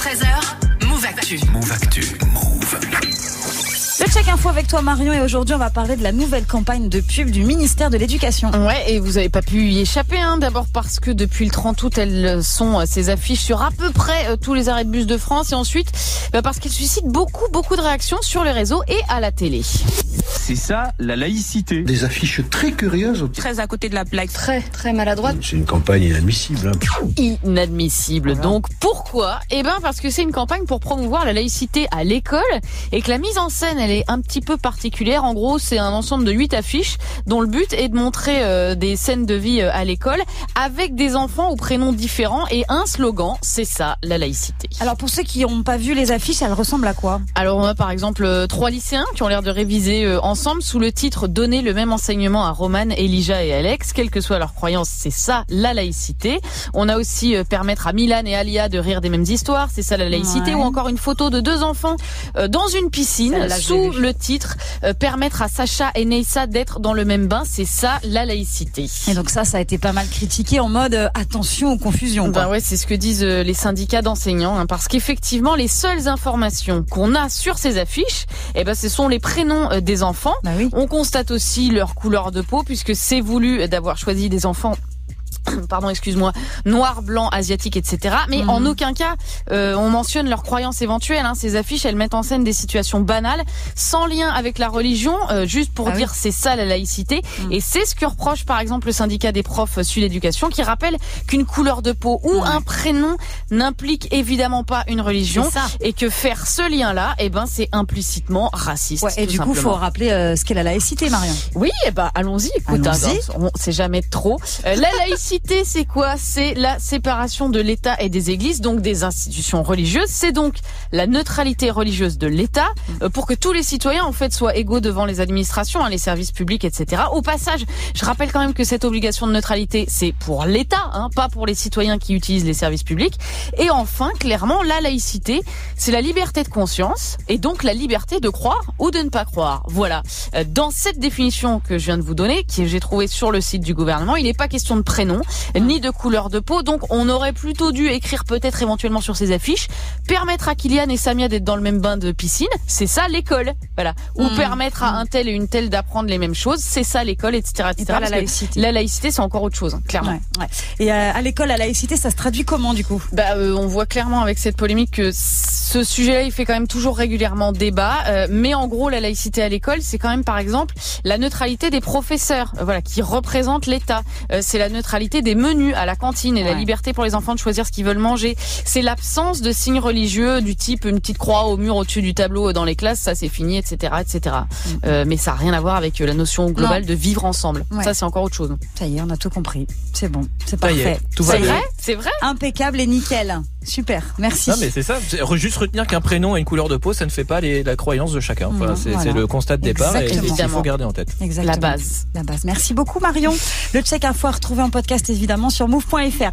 13h, Move Actu. Move Actu. Move. Check info avec toi Marion et aujourd'hui on va parler de la nouvelle campagne de pub du ministère de l'Éducation. Ouais, et vous avez pas pu y échapper, hein. D'abord parce que depuis le 30 août, elles sont euh, ces affiches sur à peu près euh, tous les arrêts de bus de France, et ensuite bah, parce qu'elles suscitent beaucoup, beaucoup de réactions sur les réseaux et à la télé. C'est ça la laïcité. Des affiches très curieuses. Très à côté de la plaque. Très, très maladroite. C'est une campagne inadmissible. hein. Inadmissible. Donc pourquoi? Eh ben parce que c'est une campagne pour promouvoir la laïcité à l'école et que la mise en scène elle est un petit peu particulière. En gros, c'est un ensemble de huit affiches dont le but est de montrer euh, des scènes de vie euh, à l'école avec des enfants aux prénoms différents et un slogan, c'est ça, la laïcité. Alors pour ceux qui n'ont pas vu les affiches, elles ressemblent à quoi? Alors on a par exemple euh, trois lycéens qui ont l'air de réviser euh, ensemble sous le titre Donner le même enseignement à Roman, Elijah et Alex, quelle que soit leur croyance, c'est ça la laïcité. On a aussi permettre à Milan et Alia de rire des mêmes histoires, c'est ça la laïcité. Ouais. Ou encore une photo de deux enfants dans une piscine sous le titre euh, Permettre à Sacha et Neissa d'être dans le même bain, c'est ça la laïcité. Et donc ça, ça a été pas mal critiqué en mode euh, attention aux confusions. Ben ouais, c'est ce que disent euh, les syndicats d'enseignants, hein, parce qu'effectivement, les seules informations qu'on a sur ces affiches, eh ben, ce sont les prénoms des enfants. Bah oui. On constate aussi leur couleur de peau, puisque c'est voulu d'avoir choisi des enfants. Pardon, excuse-moi, noir, blanc, asiatique, etc. Mais Mhm. en aucun cas, euh, on mentionne leurs croyances éventuelles. Hein. Ces affiches, elles mettent en scène des situations banales, sans lien avec la religion, euh, juste pour Ah oui. dire c'est ça la laïcité. Mhm. Et c'est ce que reproche par exemple le syndicat des profs Sud Éducation, qui rappelle qu'une couleur de peau ou Ouais. un prénom n'implique évidemment pas une religion, et que faire ce lien-là, eh ben c'est implicitement raciste. Ouais, et du coup, faut simplement. rappeler euh, ce qu'est la laïcité, Marion. Oui, eh ben allons-y. Écoute, Allons-y. hein, on- c'est jamais trop. Euh, la laïcité, c'est quoi? C'est la séparation de l'État et des Églises, donc des institutions religieuses. C'est donc la neutralité religieuse de l'État euh, pour que tous les citoyens en fait soient égaux devant les administrations, hein, les services publics, etc. Au passage, je rappelle quand même que cette obligation de neutralité, c'est pour l'État, hein, pas pour les citoyens qui utilisent les services publics. Et enfin, clairement, la laïcité, c'est la liberté de conscience et donc la liberté de croire ou de ne pas croire. Voilà. Euh, Dans cette définition que je viens de vous donner, qui j'ai trouvée sur le site du gouvernement, il n'est pas question de prénom ni de couleur de peau. Donc, on aurait plutôt dû écrire peut-être éventuellement sur ces affiches permettre à Kylian et Samia d'être dans le même bain de piscine. C'est ça l'école. Voilà. Ou Mmh. permettre à un tel et une telle d'apprendre les mêmes choses. C'est ça l'école, etc., etc. Et la laïcité. La laïcité, c'est encore autre chose, hein, clairement. Ouais, ouais. Et euh, à l'école, la laïcité, ça se traduit comment du coup? Bah, euh, on voit clairement avec cette polémique que ce sujet-là, il fait quand même toujours régulièrement débat. Euh, mais en gros, la laïcité à l'école, c'est quand même, par exemple, la neutralité des professeurs, euh, voilà, qui représentent l'État. Euh, c'est la neutralité des menus à la cantine et la liberté pour les enfants de choisir ce qu'ils veulent manger. C'est l'absence de signes religieux du type une petite croix au mur au-dessus du tableau euh, dans les classes, ça c'est fini, etc., etc. Euh, mais ça n'a rien à voir avec la notion globale de vivre ensemble. Ouais. Ça c'est encore autre chose. Ça y est, on a tout compris. C'est bon, c'est Ça y est, parfait. tout va C'est bien. vrai, c'est vrai. Impeccable et nickel. Super, merci. Non mais c'est ça, juste retenir qu'un prénom et une couleur de peau, ça ne fait pas les, la croyance de chacun. Enfin, c'est voilà. le constat de départ et Exactement. c'est ce qu'il faut garder en tête. Exactement. La base. La base. Merci beaucoup Marion. Le check info à retrouver en podcast évidemment sur move.fr.